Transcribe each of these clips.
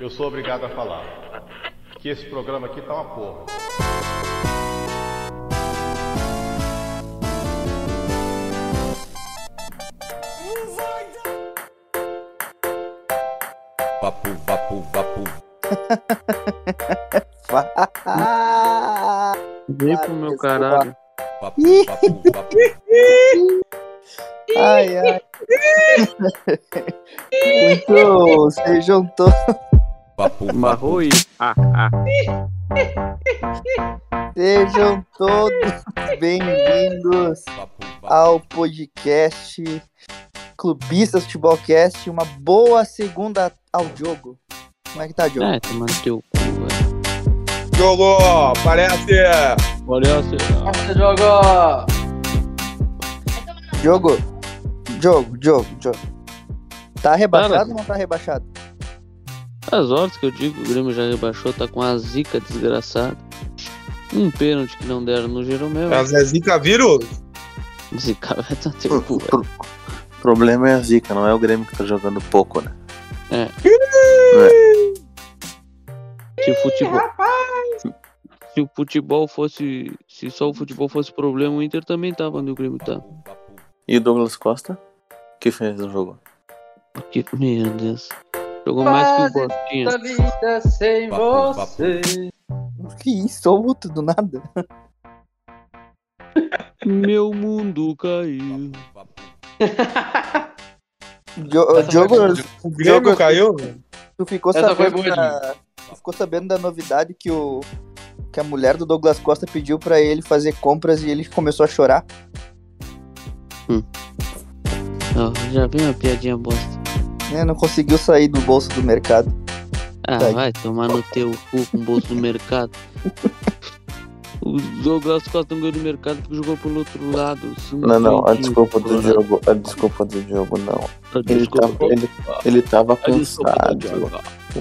eu sou obrigado a falar que esse programa aqui tá uma porra. Vapu, vapu, vapu. Vem pro meu caralho. Vapu, vapu, vapu. Ai, ai. Muito. Sejam todos. Marroi. Ah, ah. Sejam todos bem-vindos ao podcast Clubistas Futebolcast. Uma boa segunda ao jogo. Como é que tá, Diogo? É, tomando teu cu, velho. Jogou, parece. Olha essa. Jogo! Diogo, Diogo, Diogo, Diogo. Tá rebaixado Cara. ou não tá rebaixado? As horas que eu digo que o Grêmio já rebaixou, tá com a zica desgraçada. Um pênalti que não deram no Jeromel. A Zé Zica vírus? Zica vai tá teu cu, velho. O problema é a zica, não é o Grêmio que tá jogando pouco, né? Se o futebol. Se o futebol fosse. Se só o futebol fosse problema, o Inter também tava onde o Grêmio tá. E o Douglas Costa? que fez no jogo? Porque, meu Deus. Jogou mais que o Bostinha. Da vida sem Papo, você. Que isso, outro do nada. Meu mundo caiu. Essa Diogo, O Grêmio caiu? tu ficou Essa sabendo da... tu ficou sabendo da novidade que o que a mulher do Douglas Costa pediu pra ele fazer compras e ele começou a chorar. Ó, já vem uma piadinha bosta. Né? Não conseguiu sair do bolso do mercado. Ah, Vai. vai tomar no teu cu com o bolso do mercado. O Douglas Costa não ganhou do mercado porque jogou pelo outro lado. Não, não, a desculpa do jogo, a desculpa do jogo não. Ele tava, ele, ele tava cansado.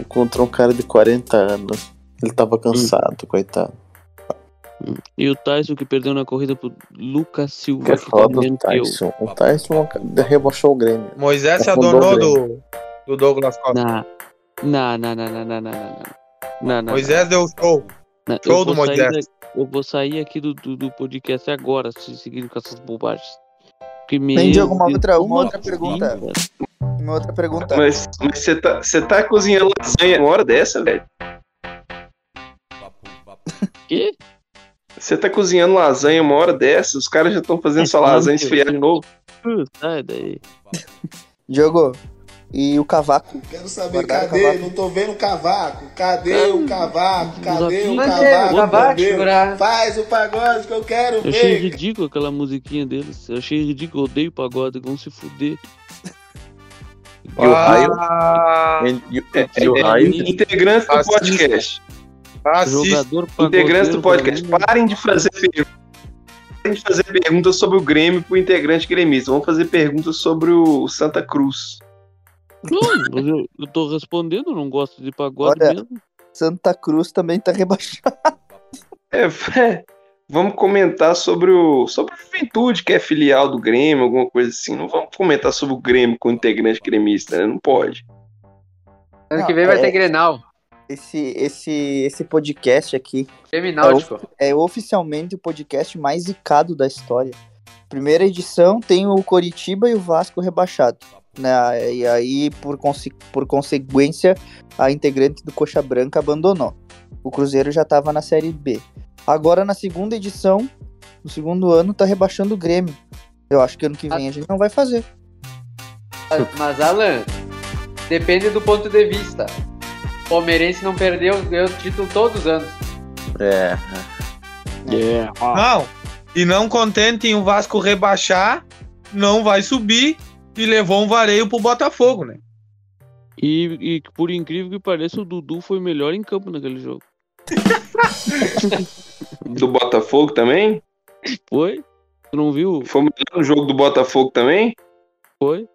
Contra um cara de 40 anos. Ele tava cansado, coitado. E o Tyson que perdeu na corrida pro Lucas Silva. Que é que foda também o deu. Tyson. O Tyson rebaixou o Grêmio. Moisés se adonou o do, do Douglas Costa. Não, não, não, não, não, não, não, não, não. Moisés deu show. não. Show do Moisés. da- Eu vou sair aqui do, do, do podcast agora, se seguindo com essas bobagens. Tem, meu Diogo, uma Deus, outra- uma outra pergunta. velho? Uma outra pergunta. Mas mas você tá, você tá cozinhando lasanha uma hora dessa, velho? Quê? Você tá cozinhando lasanha uma hora dessa, os caras já estão fazendo sua lasanha esfriar de novo. Uh, Sai daí. Diogo, e o cavaco? Quero saber, Guardaram o cadê? cavaco? Não tô vendo o cavaco. Cadê o cavaco? Cadê o cavaco? cavaco, meu Deus? chorar. Faz o pagode que eu quero Eu achei ver. ridículo aquela musiquinha deles. Eu achei ridículo, eu odeio pagode, vão se fuder. E o raio. Ah, E, o- É, e o é, raio. integrantes do Assista. podcast. Jogador Integrantes do podcast. Parem de fazer perguntas. Parem de fazer perguntas sobre o Grêmio pro integrante gremista. Vamos fazer perguntas sobre o Santa Cruz. Não, eu, eu tô respondendo, não gosto de pagode Olha, mesmo. Santa Cruz também tá rebaixado. É, é, vamos comentar sobre o sobre a Juventude, que é filial do Grêmio, alguma coisa assim. Não vamos comentar sobre o Grêmio com o integrante gremista, né? Não pode. Ano que vem vai é- ter Grenal. Esse, esse, esse podcast aqui Grêmio Náutico. é oficialmente o podcast mais zicado da história. Primeira edição tem o Coritiba e o Vasco rebaixado. Né? E aí, por, conse- por consequência, a integrante do Coxa Branca abandonou. O Cruzeiro já estava na Série B. Agora, na segunda edição, no segundo ano, tá rebaixando o Grêmio. Eu acho que ano que vem a gente não vai fazer. Mas, Alan, depende do ponto de vista. O Palmeirense não perdeu, ganhou o título todos os anos. É. É, Não. E não contente em o Vasco rebaixar, não vai subir e levou um vareio pro Botafogo, né? E, e por incrível que pareça, o Dudu foi melhor em campo naquele jogo. Do Botafogo também? Foi? Tu não viu? Foi o melhor no jogo do Botafogo também? Foi?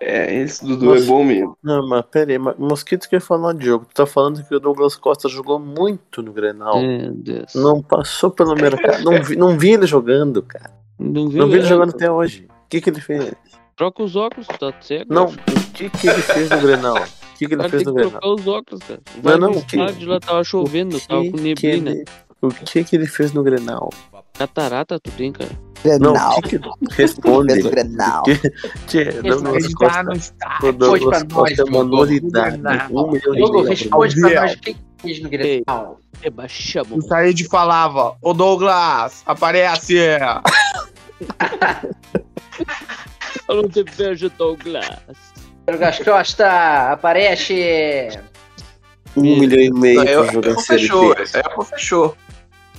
É, esse Dudu Nossa. é bom mesmo. Não, mas pera aí, mas Mosquito que falou de jogo. Tu tá falando que o Douglas Costa jogou muito no Grenal. Meu Deus. Não passou pelo mercado. Não vi, não vi ele jogando, cara. Não viu? Não vi ele jogando até hoje. O que, que ele fez? Troca os óculos, tá cego? Não, o que, que ele fez no Grenal? O que, que, que ele cara fez no que Grenal? trocar os óculos, cara. Não, Vai não, no o que- lá tava chovendo, tava com que neblina. ele- o que que ele fez no Grenal? Catarata tu tem, cara. Não, Grenal. o que que... Responde. Grenal. Tchê, Douglas Costa, tá no estádio. o Responde Douglas pra nós, Costa é uma novidade. Um milhão de Diogo, dólares. responde pra nós o que fez no Grenal. Rebaixamos. O Said falava, ô Douglas, aparece! Eu não te vejo, Douglas. Douglas Costa, aparece! Um milhão e meio pra jogar Série fechou, é, fechou.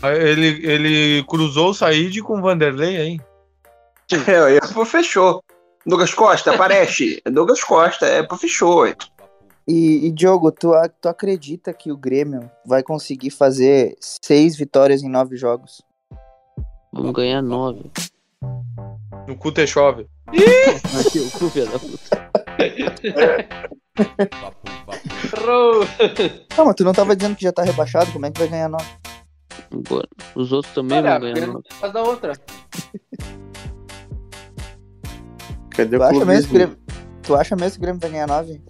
Ele, ele cruzou o Said com o Vanderlei aí. É, é, fechou. Douglas Costa, aparece. Douglas Costa, é, fechou. E, e Diogo, tu, tu acredita que o Grêmio vai conseguir fazer seis vitórias em nove jogos? Vamos ganhar nove. No cu te chove. Aqui, o cu, filho da puta. Não, mas tu não tava dizendo que já tá rebaixado, como é que vai ganhar nove? Agora, Os outros também Olha, vão ganhar faz da outra. Cadê Tu o acha, mesmo? Grêmio, tu acha mesmo que o Grêmio vai ganhar nove?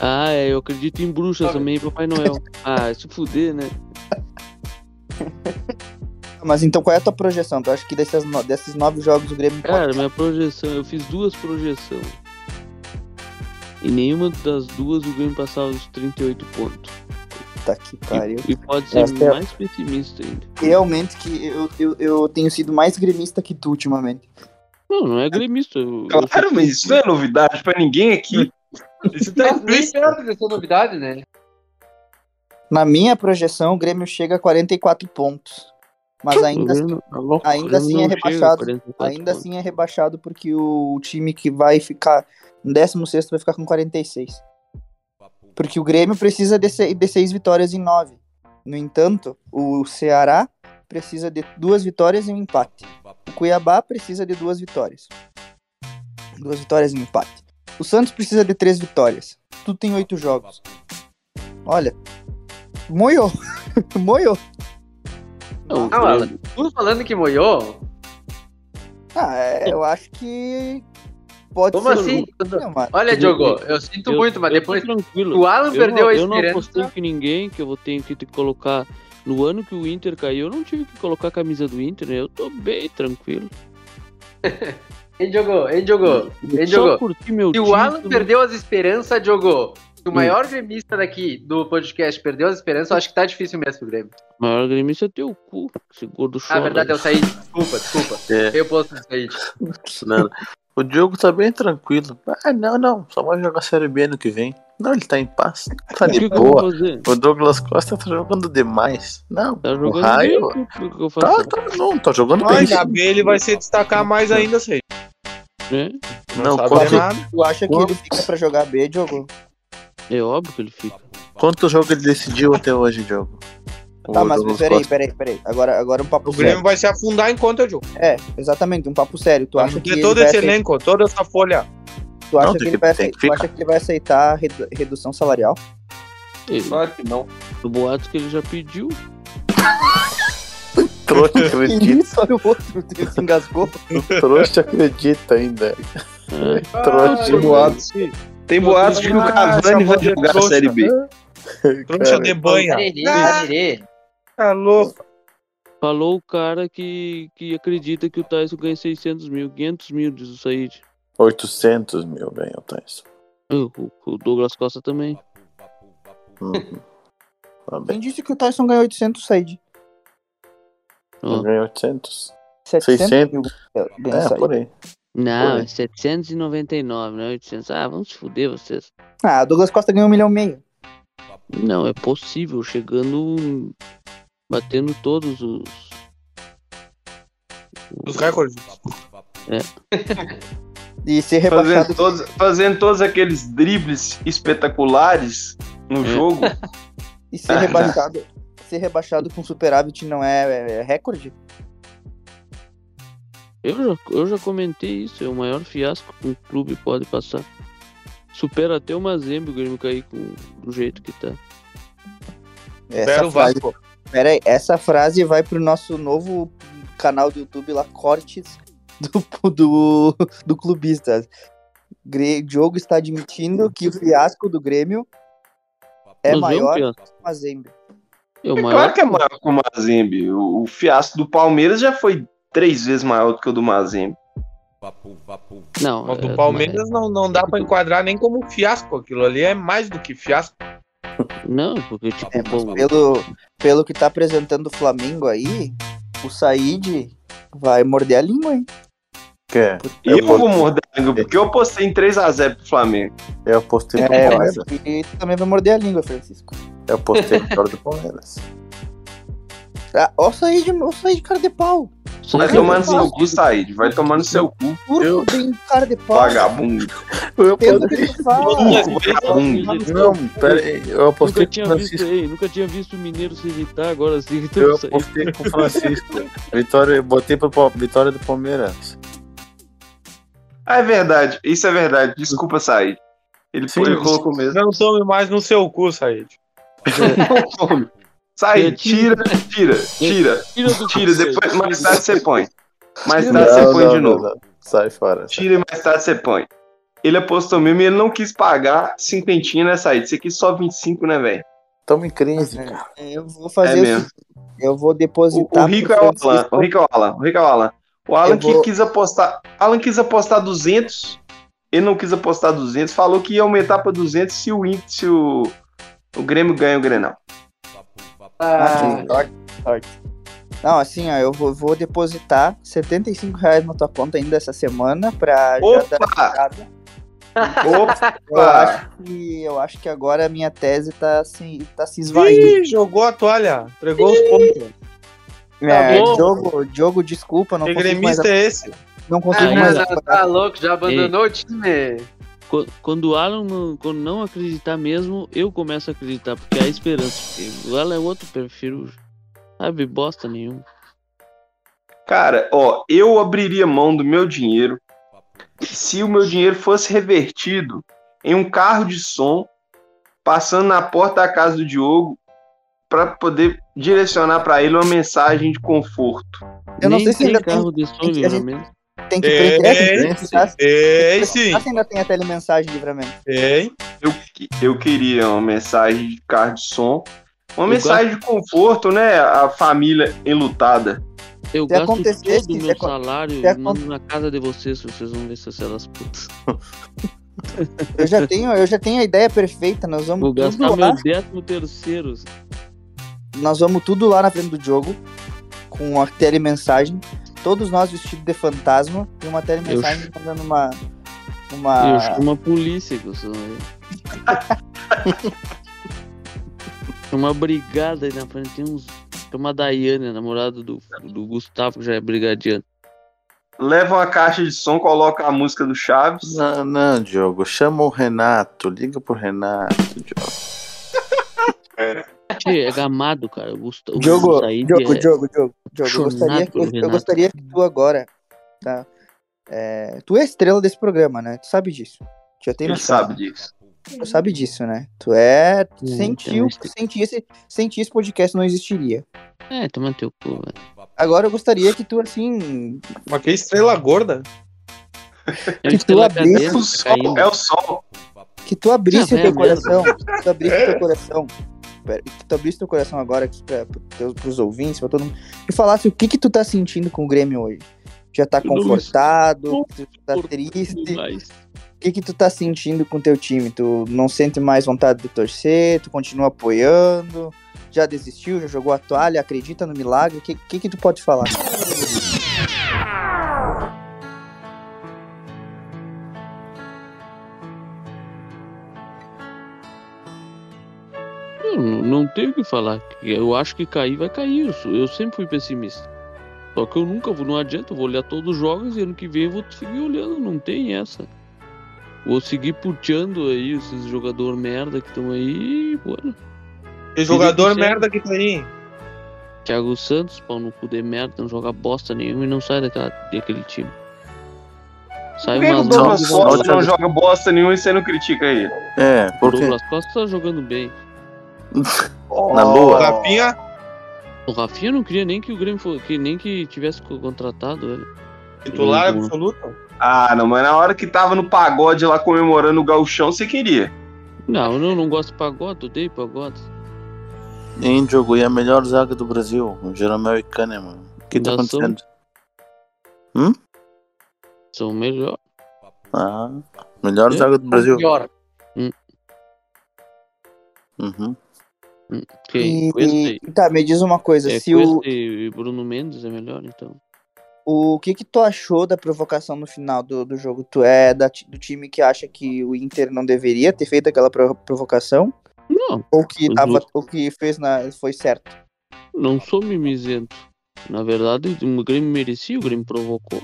Ah, é, eu acredito em bruxas também, Papai Noel. Ah, se fuder, né? Mas então qual é a tua projeção? Tu acha que desses, no- desses nove jogos o Grêmio Cara, minha projeção, eu fiz duas projeções. E nenhuma das duas o Grêmio passava dos 38 pontos. Puta que pariu. E, e pode ser Essa é- mais pessimista ainda. Realmente que eu, eu, eu tenho sido mais gremista que tu ultimamente. Não, não é gremista. eu- eu Claro, só- mas isso não é novidade pra ninguém aqui. Isso tá dessa novidade, né? Na minha projeção, o Grêmio chega a 44 pontos. Mas ainda, assim- Grêmio- Tá ainda Grêmio assim é não chega a rebaixado. 44 Ainda pontos. assim é rebaixado porque o time que vai ficar em 16 vai ficar com 46. Porque o Grêmio precisa de, se- de seis vitórias em nove. No entanto, o Ceará precisa de duas vitórias e um empate. O Cuiabá precisa de duas vitórias. Duas vitórias e um empate. O Santos precisa de três vitórias. Tu tem oito jogos. Olha, moiou. moiou. Não, Alan, tu falando que moiou? Ah, é, eu acho que pode Como ser. assim? Não, mas- Olha, Diogo, eu sinto eu- muito, mas depois tranquilo. o Alan Eu perdeu não, a Eu não esperança. apostei que ninguém, que eu vou ter que colocar. No ano que o Inter caiu, eu não tive que colocar a camisa do Inter, né? Eu tô bem tranquilo. Hein, Diogo? Hein, Diogo? Hein, Só Diogo? curti meu Se o Alan título. perdeu as esperanças, Diogo. Se o Hum. maior gremista daqui do podcast perdeu as esperanças, eu acho que tá difícil mesmo pro Grêmio. O maior gremista é teu cu, esse gordo Ah, chora. verdade, eu saí. Desculpa, desculpa. É. Eu posso sair. Não, o Diogo tá bem tranquilo. Ah, não, não. Só vai jogar Série B ano que vem. Não, ele tá em paz. Tá que, de que boa. fazer? O Douglas Costa tá jogando demais. Não, Tá o jogando raio. bem, o que, que eu faço? Tá, tá, não, tá jogando bem. Ainda bem ele vai se destacar mais ainda, Said. né? Não, Não, quanto-. Tu acha que ele fica pra jogar B, Diogo? É óbvio que ele fica. Quanto jogo ele decidiu até hoje, Diogo? Tá, mas peraí, peraí, peraí. Agora, agora um papo O Grêmio sério. vai se afundar enquanto eu jogo. É, exatamente, um papo sério. Tu acha que todo vai esse aceitar, elenco, toda essa folha. tu acha Não, que ele que- vai aceitar, que tu acha que ele vai aceitar redu- redução salarial? Ele, Claro que não. do boatos que ele já pediu. Trouxa Que acredita. isso, olha o outro, ele se engasgou. Trouxa acredita ainda. É. Trouxa. Tem boatos. Tem boatos que o Ah, Cavani vai jogar a. Série B. Trouxa de banha. Ah. Tá louco. Falou o cara que, que acredita que o Tyson ganha 600 mil, 500 mil, diz o Said. 800 mil ganhou o Tyson. O, o Douglas Costa também. Uhum. Tá Quem disse que o Tyson ganhou 800, Said? Ó. Ganhou 800. 700 600. mil É, por aí. Não, Foi. é 799, não é 800. Ah, vamos se fuder vocês. Ah, Douglas Costa ganhou um milhão e meio. Não, é possível, chegando. Batendo todos os. Os recordes. E ser rebaixado. Fazendo todos, fazendo todos aqueles dribles espetaculares no É. jogo. E ser rebaixado. Ser rebaixado com superávit não é, é recorde? Eu já, eu já comentei isso, é o maior fiasco que um clube pode passar. Supera até o Mazembe o Grêmio cair com, do jeito que tá. Essa Espera o Vasco. Pera aí, essa frase vai pro nosso novo canal do YouTube lá, Cortes do, do, do Clubista. Gre- Diogo está admitindo que o fiasco do Grêmio é Nós maior que o Mazembe. É o É maior. claro que é maior que o Mazembe. O, o fiasco do Palmeiras já foi três vezes maior do que o do Mazembe. Não, é, do Palmeiras não, não dá pra enquadrar nem como fiasco. Aquilo ali é mais do que fiasco. Não, porque tipo, É, pô, pelo, pelo que tá apresentando o Flamengo aí, o Said vai morder a língua, hein? Que é? E eu vou morder a língua, porque eu apostei em 3x0 pro Flamengo. Eu postei pro É, eu Palmeiras. tu também vai morder a língua, Francisco. Eu postei vitória do Palmeiras. Ah, ó o Said, ó o Said cara de pau. Vai no seu cu, Said. Vai tomar no seu cu, Eu- bem cara de pau. vagabundo. Eu fala. Vagabundo. Não, pera aí. Eu Nunca apostei com o tinha visto Francisco. aí, nunca tinha visto o Mineiro se irritar, agora se irritou Eu apostei com o Francisco. Vitória, botei pro Pal- vitória do Palmeiras. Ah, é verdade. Isso é verdade. Desculpa, Said. Ele, Sim, ele colocou mesmo. Não tome mais no seu cu, Said. Não tome. Said, tira, tira, tira. Tira depois, mais tarde você põe. Mais Não, tarde você põe não, de novo. não. Sai fora. Tira e mais tarde você põe. Ele apostou mesmo e ele não quis pagar cinquentinha, né, Said? Você quis só 25, né, velho? Tamo em crise, cara. Eu vou fazer É o mesmo. Eu vou depositar. o Rico é o Alan. O Rico é o Alan. O Rico é o Alan. O Alan que vou- quis apostar. Alan quis apostar 200. Ele não quis apostar 200. Falou que ia aumentar pra 200 se o, se o, o Grêmio ganha o Grenal. Ah. Não, assim, ó, eu vou, vou depositar 75 reais na tua conta ainda essa semana pra já dar Opa! Opa! Eu acho que eu acho que agora a minha tese tá se, tá se esvaindo. Ih, jogou a toalha. Entregou os pontos. É, bom. Diogo, Diogo, desculpa, não Que consigo mais, gremista é esse? não ah, consigo não, mais não, tá louco, já abandonou o time. Qu- Quando o Alan não, quando não acreditar mesmo, eu começo a acreditar, porque há esperança. Porque o Alan é outro perfil, sabe, bosta nenhuma. Cara, ó, eu abriria mão do meu dinheiro se o meu dinheiro fosse revertido em um carro de som passando na porta da casa do Diogo para poder direcionar para ele uma mensagem de conforto. Eu não Nem sei se tem ainda tem, carro de som tem a gente- livramento. Tem que É, prender, tem que sim. perguntar se- É, sim. se ainda tem a telemensagem de livramento. Tem. Eu, eu queria uma mensagem de carro de som, uma Eu mensagem de conforto, né? A família enlutada. Eu Se gasto acontecesse, todo o meu salário se e acon- mando na casa de vocês, vocês vão ver se elas putas. Eu já tenho, eu já tenho a ideia perfeita, nós vamos Vou tudo gastar lá, meu décimo terceiro. nós vamos tudo lá na frente do jogo com a telemensagem, todos nós vestidos de fantasma e uma telemensagem mandando uma uma Eu chamo a polícia, que eu sou. Uma brigada aí na frente, tem uns. Tem uma Daiane, a namorada do, do Gustavo, que já é brigadiano. Leva uma caixa de som, coloca a música do Chaves. Não, não, Diogo. Chama o Renato. Liga pro Renato, Diogo. Tchê, é gamado, cara. O. Jogo, o Said jogo, é- jogo, jogo, jogo. Eu gostaria, pelo eu, eu gostaria que tu agora, tá? É, tu é estrela desse programa, né? Tu sabe disso. Já tem Ele noção. sabe disso. Tu sabe disso, né? Tu é. Tu Hum, sentiu, então, tu sentiu esse, sentiu esse podcast não existiria. É, toma teu cu, velho. Agora eu gostaria que tu, assim. Mas que estrela gorda. É Que tu abrisse O tá é o sol. Que tu abrisse o teu é coração. Que tu abrisse o teu coração. Pera, que tu abrisse teu coração agora aqui pra, pra, pros ouvintes, pra todo mundo. E falasse o que que tu tá sentindo com o Grêmio hoje. Já tá Eu confortado, tu tá triste. demais. O que que tu tá sentindo com o teu time? Tu não sente mais vontade de torcer? Tu continua apoiando? Já desistiu? Já jogou a toalha? Acredita no milagre? O que, que que tu pode falar? Não, tenho o que falar. Eu acho que cair vai cair. Eu, eu sempre fui pessimista. Só que eu nunca vou, não adianta, eu vou olhar todos os jogos e ano que vem eu vou seguir olhando, não tem essa. Vou seguir puteando aí esses jogadores merda que estão aí, e, mano. Que jogador que merda que tá aí. Thiago Santos, pau no cu de merda, não joga bosta nenhuma e não sai daquela, daquele time. Sai o umas Douglas Costa não joga bosta nenhuma e você não critica ele? É, O porque Douglas Costa tá jogando bem. Na lua. Rapinha, O Rafinha não queria nem que o Grêmio fosse, que nem que tivesse co- contratado ele. titular absoluto. Ah, não, mas na hora que tava no pagode lá comemorando o gauchão, você queria. Não, eu não, não gosto de pagode, odeio pagode. Em jogo e a melhor zaga do Brasil, o Jeromel e Kahneman. O que tá Ainda são- acontecendo? São melhor. Ah, melhor É? zaga do Brasil. Pior. Uhum. Quem? E, e- tá, me diz uma coisa, É, se o, e Bruno Mendes é melhor, então. o que que tu achou da provocação no final do, do jogo? Tu é da do time que acha que o Inter não deveria ter feito aquela pro- provocação? Não, Ou que, tava, que fez na, foi certo? não sou mimizento. Na verdade, o Grêmio merecia, o Grêmio provocou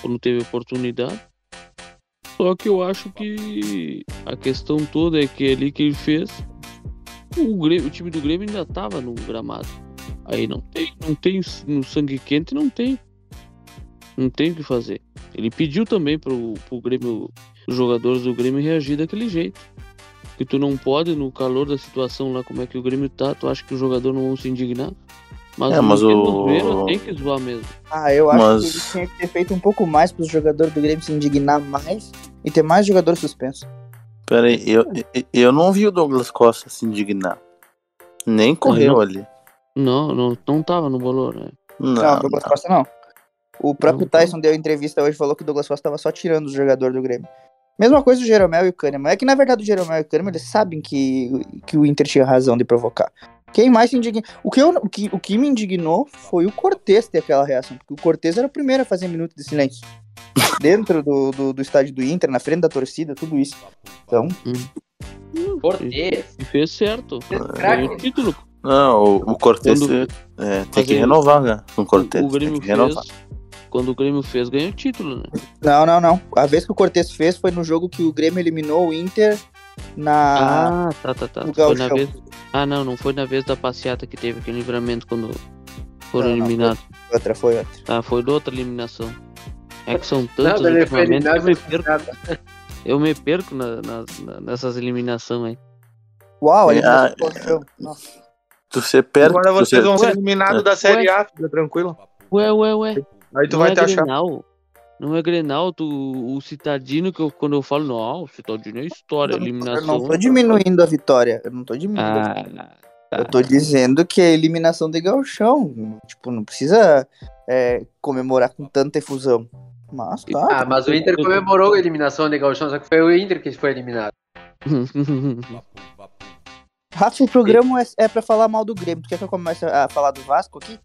quando teve oportunidade. Só que eu acho que a questão toda é que ali que ele fez, o, Grêmio- o time do Grêmio ainda tava no gramado. Aí não tem, não tem no sangue quente, não tem. Não tem o que fazer. Ele pediu também pro, pro Grêmio, os jogadores do Grêmio reagir daquele jeito. Que tu não pode, no calor da situação lá, como é que o Grêmio tá, tu acha que os jogadores não vão se indignar? Mas, É, mas o- zoeira tem que zoar mesmo. Ah, eu acho Mas- que eles tinham que ter feito um pouco mais para os jogadores do Grêmio se indignar mais e ter mais jogadores suspensos. Pera aí, eu, eu- não vi o Douglas Costa se indignar. Nem correu não. ali. Não, não, não tava no valor, né? Não, Não, Douglas Costa não. O próprio Não, Tyson deu entrevista hoje e falou que o Douglas Costa estava só tirando os jogadores do Grêmio. Mesma coisa o Jeromel e o Kahneman. É que na verdade o Jeromel e o Kahneman eles sabem que, que o Inter tinha razão de provocar. Quem mais se indignou? O que, eu, o, que, o que me indignou foi o Cortez ter aquela reação. Porque o Cortez era o primeiro a fazer minuto de silêncio. Dentro do, do, do estádio do Inter, na frente da torcida, tudo isso. Então, Cortez. E fez certo. Ganhou o título. Não, o, o Cortez Quando- é, tem Mas que renovar, né? Com o Cortez. o Tem Grêmio que fez. renovar. Quando o Grêmio fez, ganhou o título, né? não, não, não. A vez que o Cortez fez foi no jogo que o Grêmio eliminou o Inter na. Ah, tá, tá, tá. no Foi na vez... Ah, não, não foi na vez da passeata que teve aquele livramento quando foram Não, não, eliminados. Outra, foi outra. Ah, foi da outra eliminação. É que são tantos foi ultimamente que eu me perco, eu me perco na- nas- na- nessas eliminações aí. Uau, É, ele ah, Nossa. Tu se perde. Agora vocês se- vão ser Ué, eliminados da Série A, fica tranquilo. Ué, ué, ué. Aí tu não vai é te achar. Grenal. Não é Grenal, tu, o Citadino, que eu, quando eu falo, não, o Citadino é história, Eu não- eliminação. Eu não tô diminuindo a vitória. Eu não tô diminuindo. a vitória. Ah, tá. Eu tô dizendo que é eliminação de galchão. Tipo, não precisa é, comemorar com tanta efusão. Mas tá. Ah, mas o Inter comemorou a eliminação de Gauchão, só que foi o Inter que foi eliminado. Rafa, o programa é, é pra falar mal do Grêmio. Tu quer que eu comece a falar do Vasco aqui?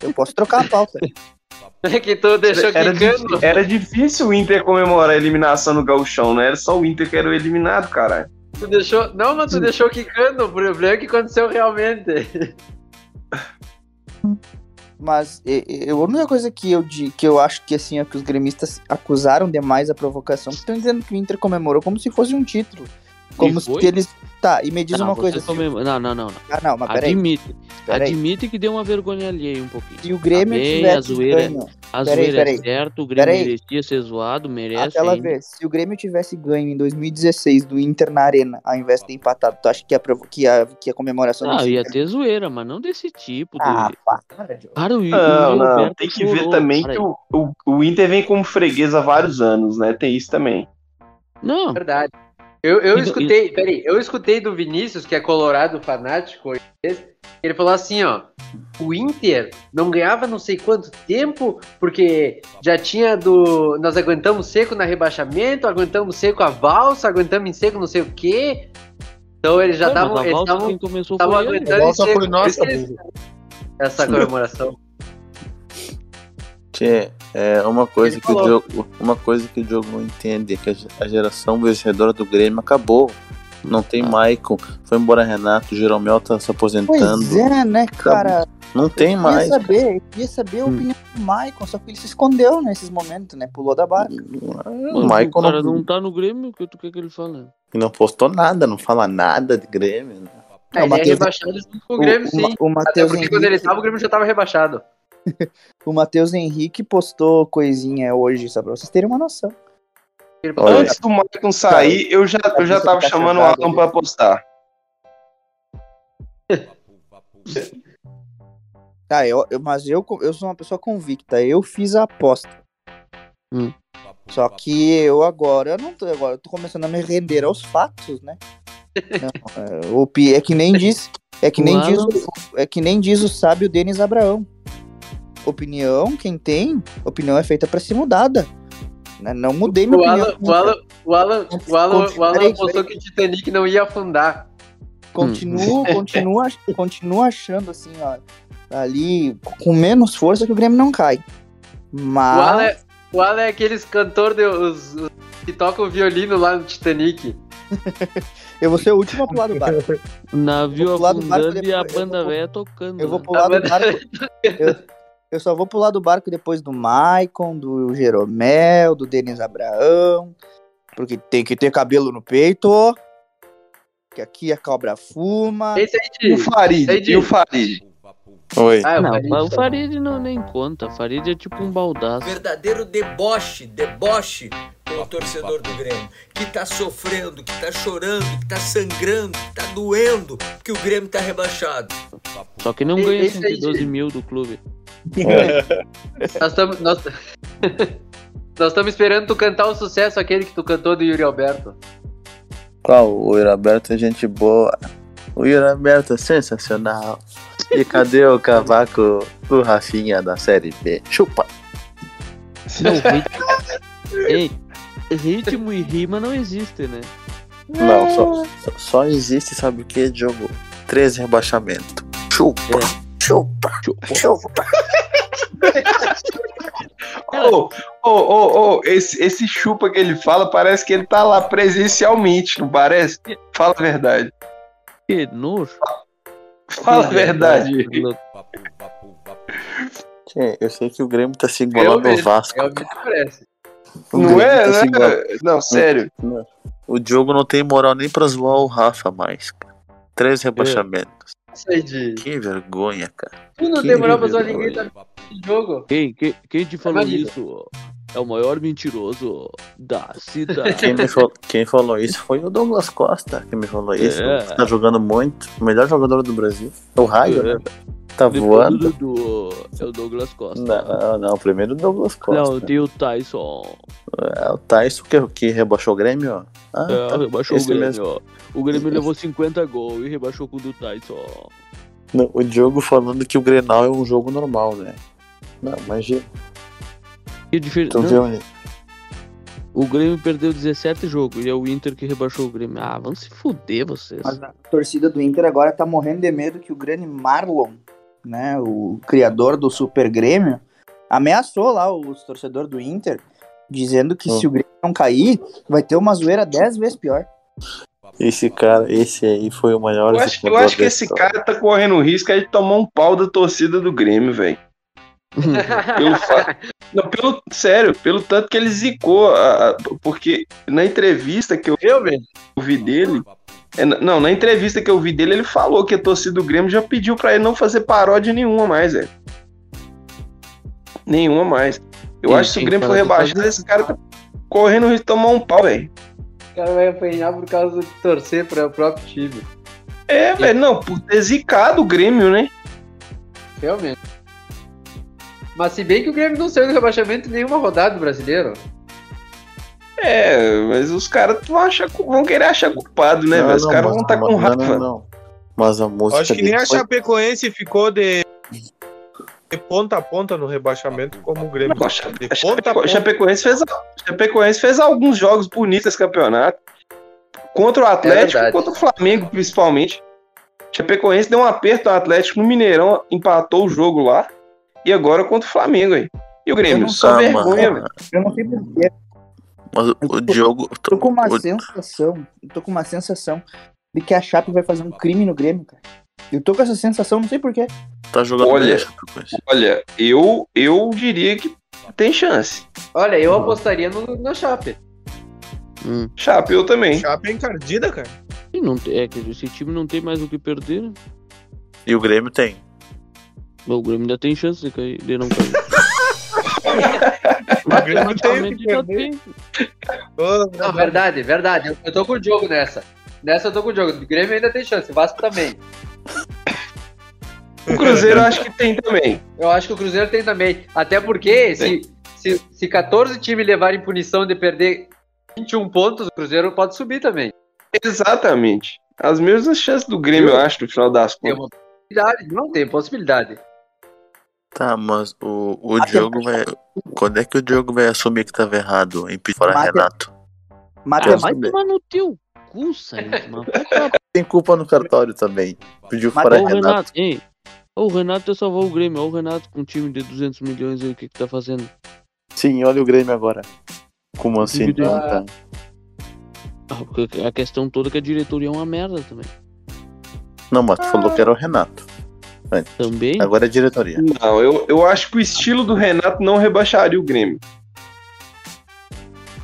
Eu posso trocar a pauta. É que tu deixou Era, quicando. era difícil o Inter comemorar a eliminação no Gauchão, não era só o Inter que era o eliminado, caralho. Tu deixou... Não, mas tu deixou quicando. O problema é que aconteceu realmente. Mas e- e- a única coisa que eu, que eu acho que assim, é que os gremistas acusaram demais a provocação. Estão dizendo que o Inter comemorou como se fosse um título. Como se eles. Tá, e me diz Não, uma coisa. comemora- Não, não, não. não. Ah, não, mas peraí. Admite. peraí. Admite que deu uma vergonha alheia um pouquinho. Se o Grêmio Tá bem, tivesse a zoeira- ganho. A Peraí, zoeira é peraí. certo, o Grêmio Peraí. merecia ser zoado, merece. Aquela ainda. vez, se o Grêmio tivesse ganho em 2016 do Inter na Arena, ao invés de ter empatado, tu acha que a, provo- que a, que a comemoração Não, ia ter zoeira, mas não desse tipo. de- Ah, para. Cara, o, o Não, não, tem que ver também que o, o, o Inter vem como freguês há vários anos, né? Tem isso também. Não, Verdade. Eu, eu E escutei, peraí, eu escutei do Vinícius, que é colorado fanático, ele falou assim, ó, o Inter não ganhava não sei quanto tempo, porque já tinha do. Nós aguentamos seco na rebaixamento, aguentamos seco a valsa, aguentamos em seco não sei o quê. Então eles já estavam. a Eles volta estavam quem começou estavam foi ele. aguentando em Volta seco. foi nossa. Essa comemoração. Tchê, é uma coisa Ele que o. Diogo, uma coisa que o Diogo não entende é que a ge- a geração vencedora do Grêmio acabou. Não tem Ah. Maicon, foi embora Renato, o Jeromel tá se aposentando. Pois é, né, cara? Não tem Eu mais. queria saber, eu queria saber a Hum. opinião do Maicon, só que ele se escondeu nesses momentos, né? Pulou da barca. O Maicon o cara não, não tá no Grêmio, o que tu quer que ele fale? não postou nada, não fala nada de Grêmio. né? É, o ele é rebaixado junto com o O, Grêmio, o, sim. o Até Matheus porque quando ele Henrique, tava, o Grêmio já tava rebaixado. o Matheus Henrique postou coisinha hoje, só pra vocês terem uma noção. Olha, Antes do Maicon sair, eu já, eu já tava Tá chamando o Alan ali. pra apostar. Tá, eu, eu- mas eu, eu sou uma pessoa convicta, eu fiz a aposta. Hum. Só que eu agora não tô, agora eu tô começando a me render aos fatos, né? É, o pi- é que nem diz, é que nem diz, é que nem diz o sábio Denis Abraão. Opinião, quem tem, opinião é feita pra ser mudada. Né? Não mudei minha O opinião. Alan, o Alan, o Alan, o Alan, o Alan apostou que o Titanic não ia afundar. Continuo, continuo, ach- continuo achando assim, ó, ali com menos força que o Grêmio não cai. O Mas Alan, é, o Alan é aqueles cantor de, os, os que tocam violino lá no Titanic. eu vou ser o último a pular do barco. Navio vou pular do barco afundando e a banda velha tocando. Eu vou pular do barco. Eu, eu só vou pular do barco depois do Maicon, do Jeromel, do Denis Abraão. Porque tem que ter cabelo no peito. Que aqui a cobra fuma. Esse aí E o. Farid? Entendi. E o Farid? Oi. Ah, eu Não, mas o. Farid não nem conta. Farid é tipo um baldaço. Verdadeiro deboche, deboche com o torcedor do Grêmio, que tá sofrendo, que tá chorando, que tá sangrando, que tá doendo, que o Grêmio tá rebaixado. Só que não ganha esse aí 112 mil do clube. Nós estamos. Nós nós estamos esperando tu cantar o sucesso aquele que tu cantou do Yuri Alberto. Qual? O Iraberto é gente boa. O Iraberto é sensacional. E cadê o cavaco do Rafinha da Série B? Chupa! Não, ritmo... Ei, ritmo e rima não existe, né? Não, só, só- existe, sabe o que, Diogo? Três rebaixamentos. Chupa! Chupa! Chupa! Ô, ô, ô, ô, esse, esse chupa que ele fala parece que ele tá lá presencialmente, não parece? Fala a verdade. Que nojo. Fala a verdade. Eu sei que o Grêmio tá se igualando ao Vasco. Realmente parece. O Não é, tá né? Não, sério. O Diogo não tem moral nem pra zoar o Rafa mais. Três rebaixamentos. De. Que vergonha, cara. Tu não Que tem moral pra zoar vergonha. ninguém tá jogo. Quem, quem, quem te falou Imagina. isso? É o maior mentiroso da cidade. Quem, me fal- quem falou isso foi o Douglas Costa que me falou isso. É. Tá jogando muito. O melhor jogador do Brasil. É o Raio, É. né? Tá Depois voando. do, do, é o Douglas Costa. Não, não, primeiro o Douglas Costa. Não, tem o Tyson. É o Tyson que, que rebaixou o Grêmio, ó. Ah, É, tá. rebaixou o esse Grêmio, mesmo. ó. O Grêmio levou 50 gols e rebaixou com o do Tyson. Não, o Diogo falando que o Grenal é um jogo normal, né? Não, imagina. Que diferença. Tu viu, né? O Grêmio perdeu 17 jogos e é o Inter que rebaixou o Grêmio. Ah, vão se fuder vocês. Mas a torcida do Inter agora tá morrendo de medo que o grande Marlon, né, o criador do Super Grêmio, ameaçou lá os torcedores do Inter, dizendo que Hum. se o Grêmio não cair, vai ter uma zoeira 10 vezes pior. Esse cara, esse aí foi o maior Eu acho, eu acho que esse cara tá correndo o risco aí de tomar um pau da torcida do Grêmio, velho. Pelo fa- Não, pelo sério, pelo tanto que ele zicou, a- a- porque na entrevista que eu vi dele, é, não, na entrevista que eu vi dele, ele falou que a torcida do Grêmio já pediu pra ele não fazer paródia nenhuma mais, velho. Nenhuma mais. Eu Sim, acho que se o Grêmio for rebaixado, esse cara tá correndo risco de tomar um pau, velho. O cara vai apanhar por causa de torcer para o próprio time. É, velho, não, por ter zicado o Grêmio, né? Realmente. Mas se bem que o Grêmio não saiu do rebaixamento em nenhuma rodada do brasileiro. É, mas os caras vão, querer achar culpado, né, Não, velho? Os não, caras vão estar mas- com não, raiva. Não, não. Mas a música. Acho que nem dele a foi- Chapecoense ficou de, de ponta a ponta no rebaixamento como o Grêmio. Não, a Chape- De ponta a Chapeco-. Chapecoense fez, Chapecoense fez alguns jogos bonitos nesse campeonato. Contra o Atlético verdade. e contra o Flamengo, principalmente. Chapecoense deu um aperto ao Atlético no Mineirão, empatou o jogo lá. E agora contra o Flamengo aí. E o Grêmio? Só vergonha, velho. Eu não sei porquê. Mas o- o Diogo. Tô com uma o- sensação, eu tô com uma sensação de que a Chape vai fazer um crime no Grêmio, cara. Eu tô com essa sensação, não sei porquê. Tá jogando Olha. Chapecoense. Olha, eu, eu diria que tem chance. Olha, eu apostaria no, na Chape. Hum. Chape, eu também. Chape é encardida, cara. E não é que esse time não tem mais o que perder. né? E o Grêmio tem. O Grêmio ainda tem chance de, cair, de não cair. O Grêmio tem que perder. tem. Não, verdade, verdade. Eu, eu tô com o jogo nessa. Nessa eu tô com o jogo. O Grêmio ainda tem chance, o Vasco também. O Cruzeiro eu acho que tem também. Eu acho que o Cruzeiro tem também. Até porque se, se, se 14 times levarem punição de perder 21 pontos, o Cruzeiro pode subir também. Exatamente. As mesmas chances do Grêmio, eu acho, no final das Tem contas. uma possibilidade. Não tem possibilidade. Tá, mas o, o Ah, Diogo vai. Quando é que o Diogo vai assumir que tava errado? Em pedir fora Mate- Renato. Ah, Mateus, vai tomar no teu cu, Sainz, mano. Tem culpa no cartório também. Pediu fora Ô, Renato. Renato, ei. Ô, o Renato ia salvar o Grêmio. Ô, o Renato com um time de 200 milhões aí, o que que tá fazendo? Sim, olha o Grêmio agora. Como assim? Não tá. Ah, a questão toda é que a diretoria é uma merda também. Não, mas tu falou que era o Renato. Também? Agora é diretoria. Não, eu, eu acho que o estilo do Renato não rebaixaria o Grêmio.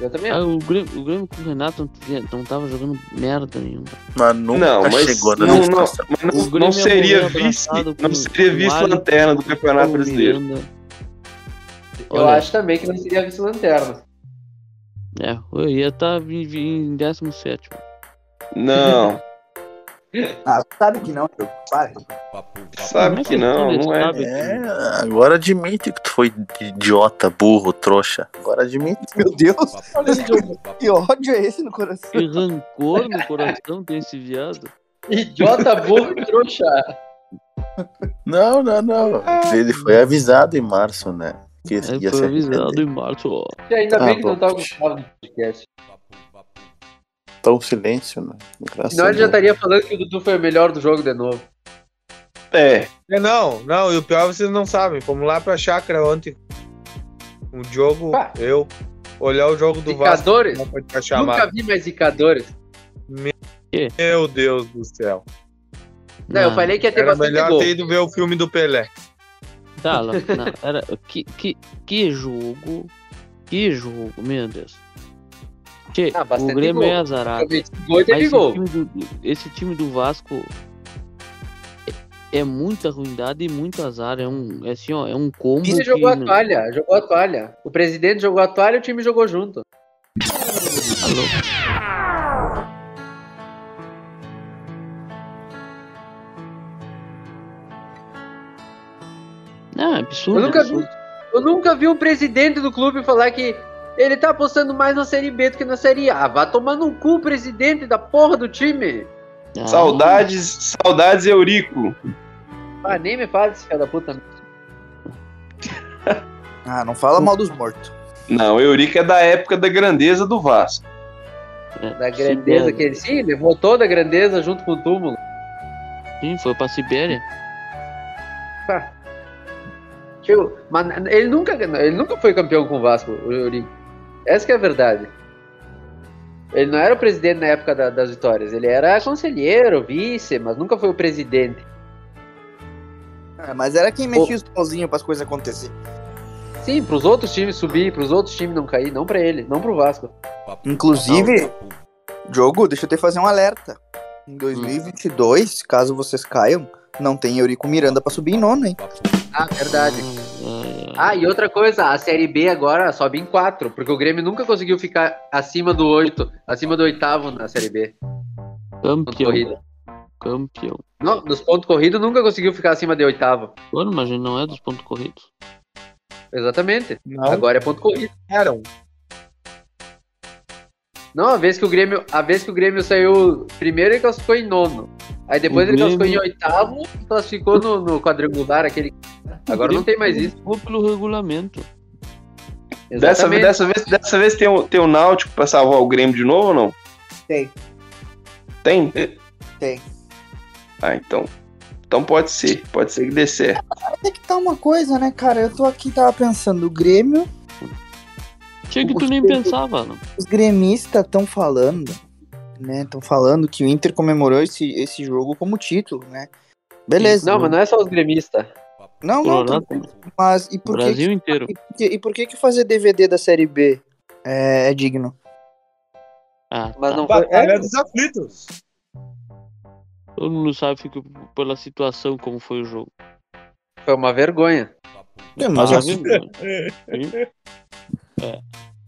Eu também Ah, o, Grêmio, o Grêmio com o Renato não, tava jogando merda nenhuma. Mas nunca Não, mas chegou na não, não, mas não, não ia seria vice, não seria com vice Alisson, lanterna do Campeonato Brasileiro. Miranda. Eu Olha. acho também que não seria vice-lanterna. É, eu ia estar em 17. Não, Ah, sabe que não, Diogo. Para. sabe que não, não é. É, agora admite que tu foi idiota, burro, trouxa. Agora admite. Meu Deus. Que ódio é esse no coração? Que rancor no coração tem esse viado. Idiota, burro e trouxa. Não, não, não. Ele foi avisado em março, né? Que Aí ia foi avisado em março, ó. E ainda Ah, bem que não bom. tá no podcast. Tá um silêncio, né? Graças Senão ele já estaria falando que o Dudu foi o melhor do jogo de novo. É, É, não, não, e o pior vocês não sabem. Fomos lá pra chácara ontem. O Pá. eu, olhar o jogo do Vasco. Zicadores? Não pode ficar Nunca vi mais zicadores. Meu Deus do céu. Não, eu falei que ia ter Era bastante melhor gol. ter ido ver o filme do Pelé. Tá, lá, não, era, que, que, que jogo. Que jogo, meu Deus. Che, Ah, o Grêmio é azarado. Gol teve esse gol. time, do, esse time do Vasco é, é muita ruindade e muito azar. É um, é assim, ó, é um combo. Que jogou a toalha, jogou a toalha. O presidente jogou a toalha e o time jogou junto. Alô? Não, é absurdo. Eu nunca absurdo. vi, eu nunca vi um presidente do clube falar que ele tá apostando mais na Série B do que na Série A. Vá tomar no cu presidente da porra do time. Ah, saudades, saudades Eurico. Ah, nem me fala desse filho da puta. Ah, não fala mal dos mortos. Não, Eurico é da época da grandeza do Vasco. é, Da grandeza Sibéria. que ele. Sim, levou toda a grandeza junto com o túmulo. Sim, foi pra Sibéria. Tipo, mas ele nunca, ele nunca foi campeão com o Vasco, o Eurico. Essa que é a verdade. Ele não era o presidente na época da- das vitórias. Ele era conselheiro, vice, mas nunca foi o presidente. É, mas era quem mexia os pauzinhos para as coisas acontecer. Sim, pros outros times subir, pros outros times não cair, não pra ele, não pro Vasco. Inclusive, Diogo, deixa eu te fazer um alerta. Em 2022, caso vocês caiam, não tem Eurico Miranda pra subir em nono, hein? Ah, verdade. Ah, Ah, e outra coisa, a Série B agora sobe em 4, porque o Grêmio nunca conseguiu ficar acima do 8, acima do oitavo na Série B. Campeão. Campeão. Não, nos pontos corridos nunca conseguiu ficar acima de oitavo. Mano, mas não é dos pontos corridos. Exatamente. Não, Agora é ponto corrido. eram. Não, a vez que o Grêmio, a vez que o Grêmio saiu primeiro, ele classificou em nono. Aí depois O ele Grêmio- classificou em oitavo e classificou no, no quadrangular aquele. Agora não tem mais isso. Jogou pelo regulamento. Dessa, Exatamente. dessa vez, dessa vez tem, o, tem o Náutico pra salvar o Grêmio de novo ou não? Tem. Tem? Tem. Ah, então. Então pode ser. Pode ser que dê certo. É que tá uma coisa, né, cara? Eu tô aqui, tava pensando, o Grêmio, Tinha que tu nem pensava, não. os gremistas estão falando, né? Estão falando que o Inter comemorou esse, esse jogo como título, né? Beleza. Não, mas não é só os gremistas. Não, não, bem. mas e por que, Brasil inteiro. que, e por que- e por que que fazer DVD da série B é, é digno? Ah, Mas tá. não foi. Batalha É, dos aflitos. Todo mundo sabe fica pela situação como foi o jogo. foi uma vergonha. É, mas uma assim, vergonha. É.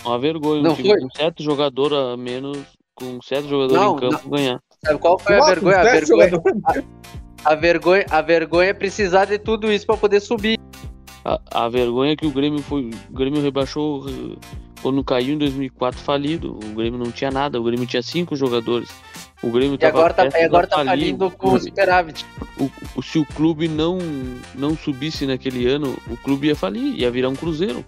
Uma vergonha. Não um time foi? com sete jogadores a menos, com sete jogadores Não, em campo, ganhar. Sabe qual foi a Nossa, vergonha? A vergonha, jogadores. a vergonha? a vergonha é precisar de tudo isso pra poder subir. A, a vergonha é que o Grêmio foi. O Grêmio rebaixou eh, quando caiu em 2004 falido. O Grêmio não tinha nada. O Grêmio tinha cinco jogadores. O Grêmio E tava agora tá, e agora a tá falindo com o superávit. O- o- se o clube não, não subisse naquele ano, o clube ia falir, ia virar um cruzeiro.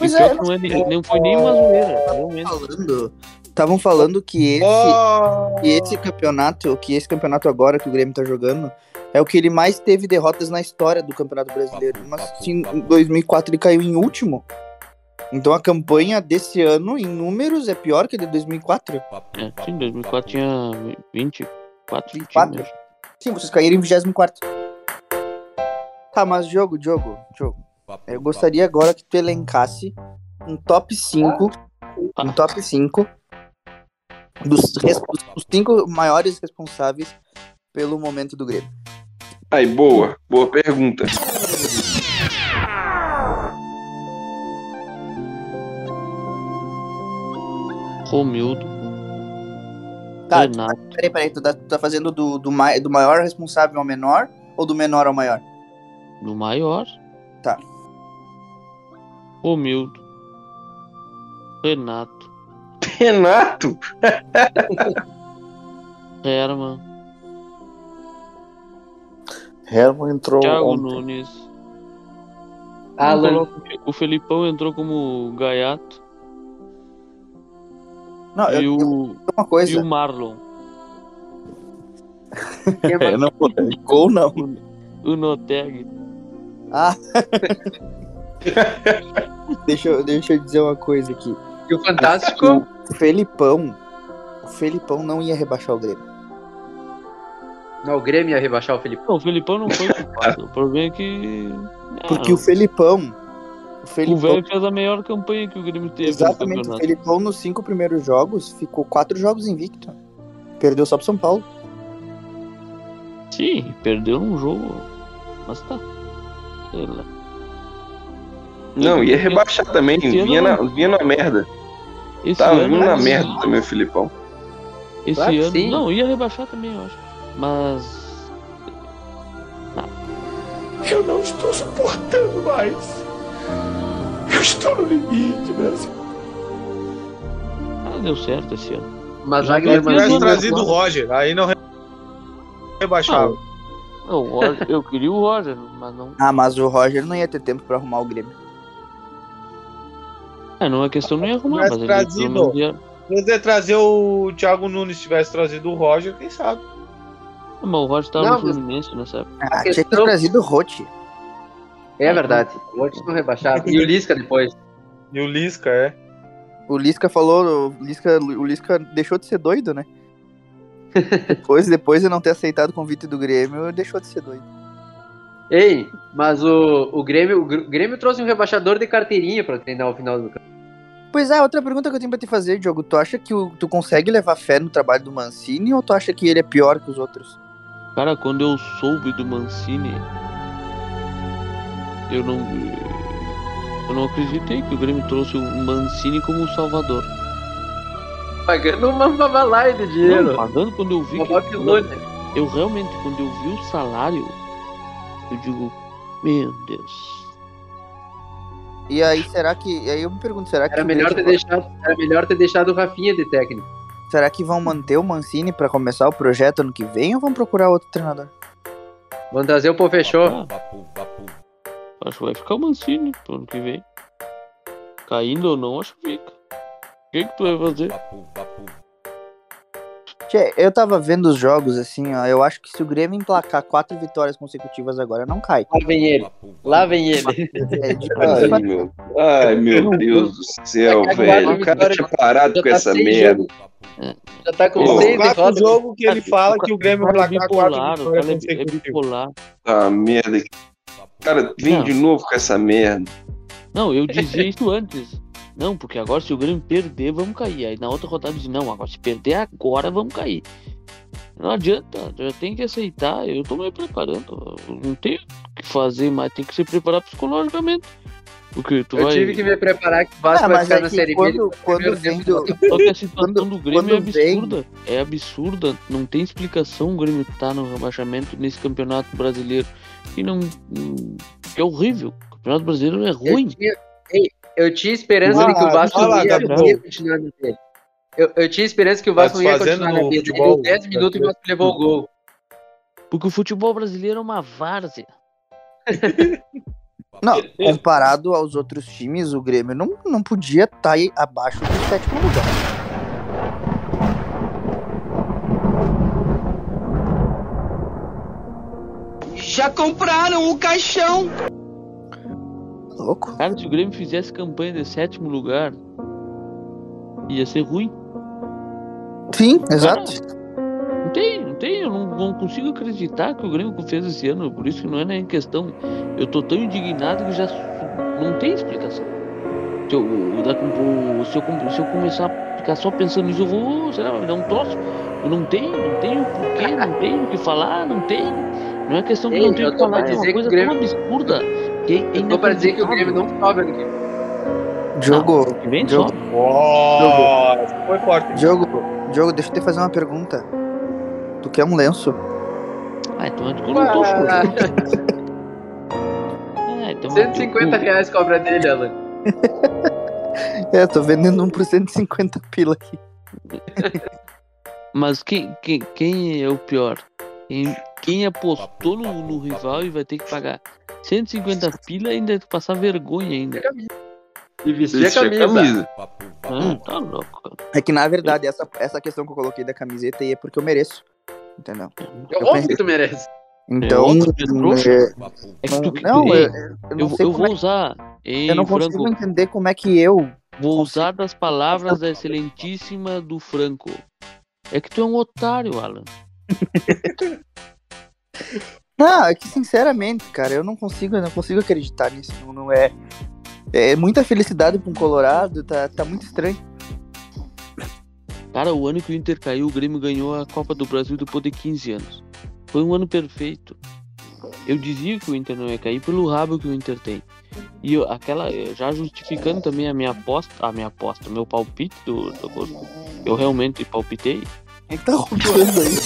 Pois é, não, é, não foi nem uma zoeira, falando. Estavam falando que esse, Oh, que esse campeonato, que esse campeonato agora que o Grêmio tá jogando, é o que ele mais teve derrotas na história do Campeonato Brasileiro. Mas assim, em 2004 ele caiu em último. Então a campanha desse ano, em números, é pior que a de 2004. É, sim, 2004 tinha 24 24? times. Sim, vocês caíram em 24. Tá, mas jogo, jogo, jogo. Eu gostaria agora que tu elencasse um top 5. Um top 5 dos, dos cinco maiores responsáveis pelo momento do Grêmio. Aí, boa, boa pergunta. Romildo, Tá, Renato, peraí, peraí, tu tá, tu tá fazendo do, do, do maior responsável ao menor ou do menor ao maior? do maior. Tá. Romildo, Renato, Renato? Herman, Herman entrou Thiago ontem. Nunes. Alan. O Felipão entrou como gaiato. Não, eu, e, eu, o, uma coisa. e o Marlon. É não gol não. O Noteg. Ah. deixa, eu, deixa eu dizer uma coisa aqui. E o Fantástico? O Felipão, o Felipão não ia rebaixar o Grêmio. Não, o Grêmio ia rebaixar o Felipe. Não, o Felipão não foi culpado. O problema é que. Porque o Felipão, o o Felipão, velho fez a melhor campanha que o Grêmio teve exatamente, no o. Felipão nos cinco primeiros jogos ficou quatro jogos invicto. Perdeu só pro São Paulo. Sim, perdeu um jogo. Mas tá. Sei lá. Não, ia rebaixar também. Esse ano Vinha na, não. vinha na merda. Esse Tava ano. vindo na merda também o Filipão. Esse Claro ano. sim. Não, ia rebaixar também, eu acho. Mas. Eu não estou suportando mais. Eu estou no limite, Brasil. Ah, deu certo esse ano. Mas Já que tivesse trazido o Roger, aí não re- rebaixava. Não, eu queria o Roger, mas não. Ah, mas o Roger não ia ter tempo pra arrumar o Grêmio. É, não é questão nem arrumar, Mas mas ele trazido. ia- Se você trazer o Thiago Nunes tivesse trazido o Roger, quem sabe? Ah, Mas o Roger tava Não, no Fluminense nessa época. Ah, tinha que ter trazido o Rote. É verdade. O outro não rebaixava. E o Lisca depois. E o Lisca, é. O Lisca falou, o Lisca, o Lisca deixou de ser doido, né? depois, depois de não ter aceitado o convite do Grêmio, deixou de ser doido. Ei, mas o, o, Grêmio, o Gr- Grêmio trouxe um rebaixador de carteirinha pra treinar o final do campeonato. Pois é, outra pergunta que eu tenho pra te fazer, Diogo. Tu acha que o- tu consegue levar fé no trabalho do Mancini ou tu acha que ele é pior que os outros? Cara, quando eu soube do Mancini, eu não. Eu não acreditei que o Grêmio trouxe o Mancini como salvador. Pagando uma babalai de Não, dinheiro. pagando quando eu vi Uma que. Babilônia. Eu realmente, quando eu vi o salário, eu digo, meu Deus. E aí, será que. Aí eu me pergunto, será que. Era melhor, ter deixado, era melhor ter deixado o Rafinha de técnico. Será que vão manter o Mancini pra começar o projeto ano que vem ou vão procurar outro treinador? Vamos trazer o Pô Fechou. Acho que vai ficar o Mancini pro ano que vem. Caindo ou não, acho que fica. O que, que tu vai fazer? Tchê, eu tava vendo os jogos assim, ó. Eu acho que se o Grêmio emplacar quatro vitórias consecutivas agora, não cai. Lá vem ele. Lá vem ele. É. Ai, meu, ai, meu Deus do céu, Vai velho. O cara tinha parado já com tá essa merda. Já tá com Pô, seis Quatro jogos que ele fala que o Grêmio cara é placar quatro vitórias cara é, é consecutivas. bipolar. Tá merda. O cara vem Não. de novo com essa merda. Não, eu dizia isso antes. Não, porque agora se o Grêmio perder, vamos cair. Aí na outra rodada eu dizia, não, agora se perder agora, vamos cair. Não adianta, já tem que aceitar. Eu tô me preparando. Não tem o que fazer, mas tem que se preparar psicologicamente. Porque tu Eu vai. tive que me preparar que o Vasco Ah, vai ficar é na que Série B. quando, quando primeiro vem do, Só que a situação Quando- do Grêmio é quando vem- absurda. É absurda. Não tem explicação o Grêmio tá no rebaixamento nesse campeonato brasileiro. E não. Que é horrível. O campeonato brasileiro é Eu ruim. tinha, ei, eu tinha esperança Ah, de que o Vasco fala, ia, ia continuar no dele. Eu, eu tinha esperança que o Vasco não ia continuar na vida. futebol Deu 10 minutos e o Vasco levou o gol. Porque o futebol brasileiro é uma várzea. Não, comparado aos outros times, o Grêmio não, não podia estar aí abaixo do sétimo lugar. Já compraram o caixão! Louco. Cara, se o Grêmio fizesse campanha de sétimo lugar, ia ser ruim. Sim, exato. Não tem, não tem, eu não, não consigo acreditar que o Grêmio fez esse ano, por isso que não é nem questão. Eu tô tão indignado que já não tem explicação. Se eu, eu- se eu, se eu começar a ficar só pensando nisso, eu vou, sei lá, vai me dar um troço. Eu não tenho, não tenho porquê, não tenho o que falar, não tenho. Não é questão que Ei, não tenho eu o que falar, é uma dizer coisa Grêmio- tão absurda. Que é Eu tô pra dizer que o Grêmio não sobra aqui. Diogo, Que vem Diogo, só. Nossa, foi forte. Diogo, Diogo, deixa eu te fazer uma pergunta. Tu quer um lenço? Ah, então é eu não tô. Ah, então 150 tu- reais cobra dele, Alan. É, tô vendendo um por 150 pila aqui. Mas quem, quem, quem é o pior? Quem, quem apostou no, no rival e vai ter que pagar 150 pila e ainda tem que passar vergonha ainda. E vestir a camisa. camisa. Ah, tá louco. É que na verdade, essa, essa questão que eu coloquei da camiseta aí é porque eu mereço. Entendeu? É óbvio que tu merece. Então. que é é, É que tu, não, Ei, eu, eu eu, não eu como vou é que- usar, em eu não consigo Franco, entender como é que eu. vou usar das palavras da excelentíssima do Franco. É que tu é um otário, Alan. Não, é que sinceramente, cara, eu não consigo, eu não consigo acreditar nisso. Não, não é. É muita felicidade pra um Colorado, tá, tá muito estranho. Cara, o ano que o Inter caiu, o Grêmio ganhou a Copa do Brasil depois de 15 anos. Foi um ano perfeito. Eu dizia que o Inter não ia cair pelo rabo que o Inter tem. E eu- aquela, já justificando também a minha aposta, a minha aposta, meu palpite do, do. Eu realmente palpitei. É que tá roubando aí.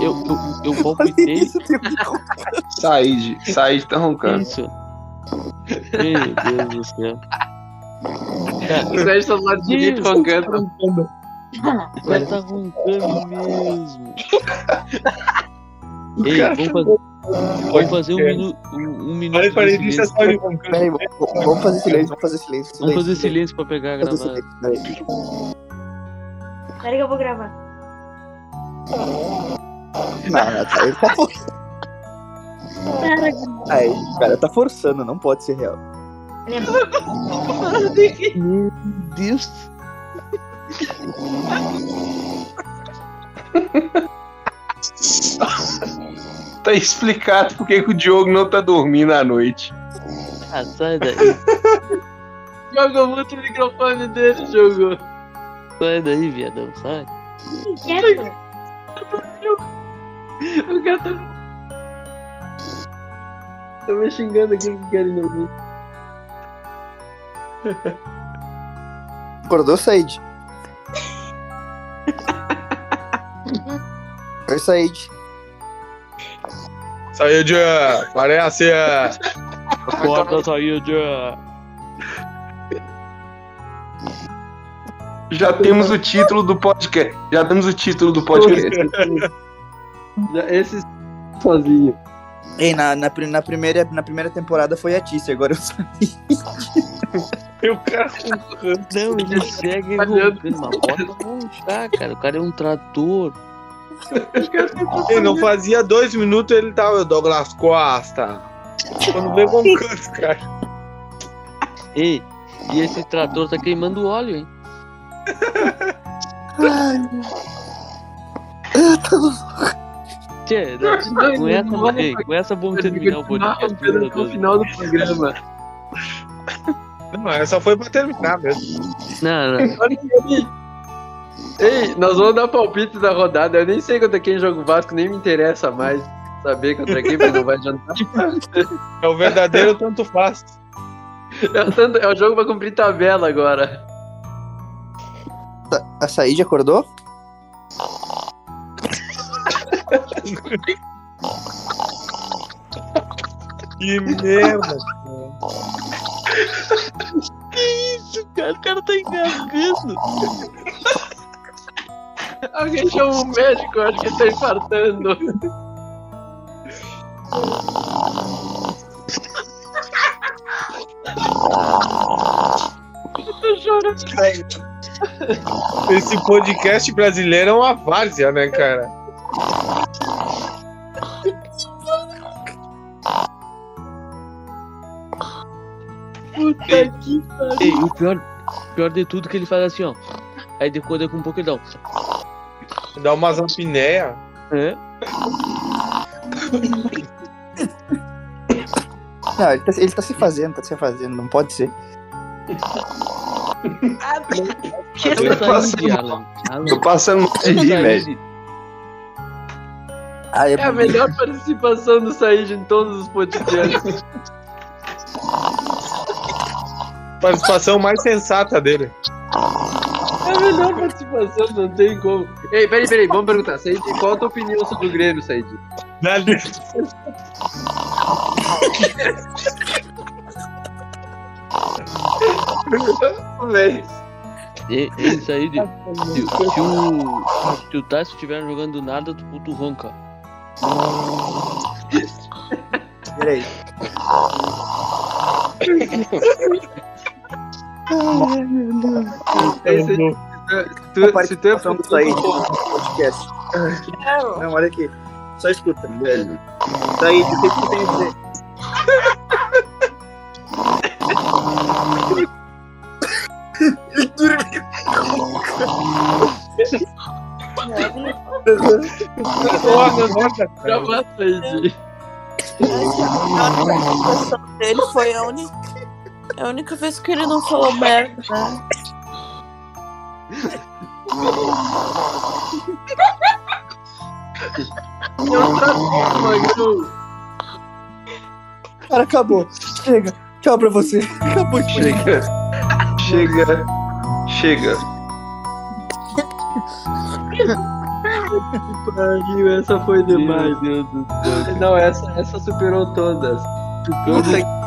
Eu, eu, eu palpitei isso, Said, Said tá roncando. isso. Meu Deus do céu. O Sérgio tá do lado direito Isso. roncando. o cara tá roncando mesmo. Ei, vamos fazer, vamos fazer um, minu, um, um minuto Olha de é silêncio. só. Peraí, vamos vamos fazer silêncio, vamos fazer silêncio. Vamos fazer silêncio pra pegar a gravada. peraí. Que eu vou gravar. Não, não, tá, ele tá forçando. Aí, o cara tá forçando, não pode ser real. Meu Deus. Tá explicado por que o Diogo não tá dormindo à noite. Ah, sai daí. Jogou muito o microfone dele, jogou. Sai daí, viadão, sai. Quieto. O cara tá. Tá me xingando aqui que querem me ouvir. Acordou, Said? Oi, Said. Saiu de. Parece. Acorda, saiu já. Já temos o título do podcast. Já temos o título do podcast. Esse sozinho. Ei, na, na, na primeira, na primeira temporada foi a Tícia, agora eu saí. E o cara. Não, ele segue Falhando. roncando, mas bota roncar, cara. O cara é um trator. Ele não fazia dois minutos, ele tava Douglas Costa. Quando vem roncando, cara. Ei, e esse trator tá queimando óleo, hein? Tchê, Não, com não, essa, não, ei, com essa vamos terminar o podcast. no final do programa. Não, essa foi pra terminar mesmo. Não, não. Ei, nós vamos dar palpite da rodada. Eu nem sei contra quem joga o Vasco, nem me interessa mais saber contra quem, mas não vai adiantar. É o verdadeiro tanto faz. É o, tanto- é o jogo pra cumprir tabela agora. A Said acordou? Que merda. Que isso, cara? O cara tá engasgando. Alguém chama um médico, eu acho que ele tá infartando. Eu tô chorando. Esse podcast brasileiro é uma várzea, né, cara? Puta que pariu. Ei, o pior, pior de tudo é que ele faz assim, ó. Aí depois daqui um pouco ele dá um. Umas apneia. É? Não, ele tá, ele tá se fazendo, tá se fazendo, não pode ser. Eu tô passando, Alan. Alan. tô passando mal de rir, velho. Ah, é, É a melhor participação do Said em todos os podcasts. Participação mais sensata dele. É a melhor participação, não tem como. Ei, peraí, peraí, vamos perguntar. Said, qual a tua opinião sobre o Grêmio, Said? Véi. E, isso aí, se, se o, se o Tássio estiver jogando do nada, tu, tu ronca. Peraí. Ei, Said, tu, se tu é Participação do Said no podcast. Não, olha aqui. Só escuta. Said, o que que tu tem a dizer? Ele dormiu. gravar, Said. A participação dele foi a única, a única vez que ele não falou merda, né? Cara, acabou. Chega. Tchau pra você. Acabou de Chega. Chega. Chega. Pariu, essa foi demais. Meu Deus do céu. Não, essa, essa superou todas. Puta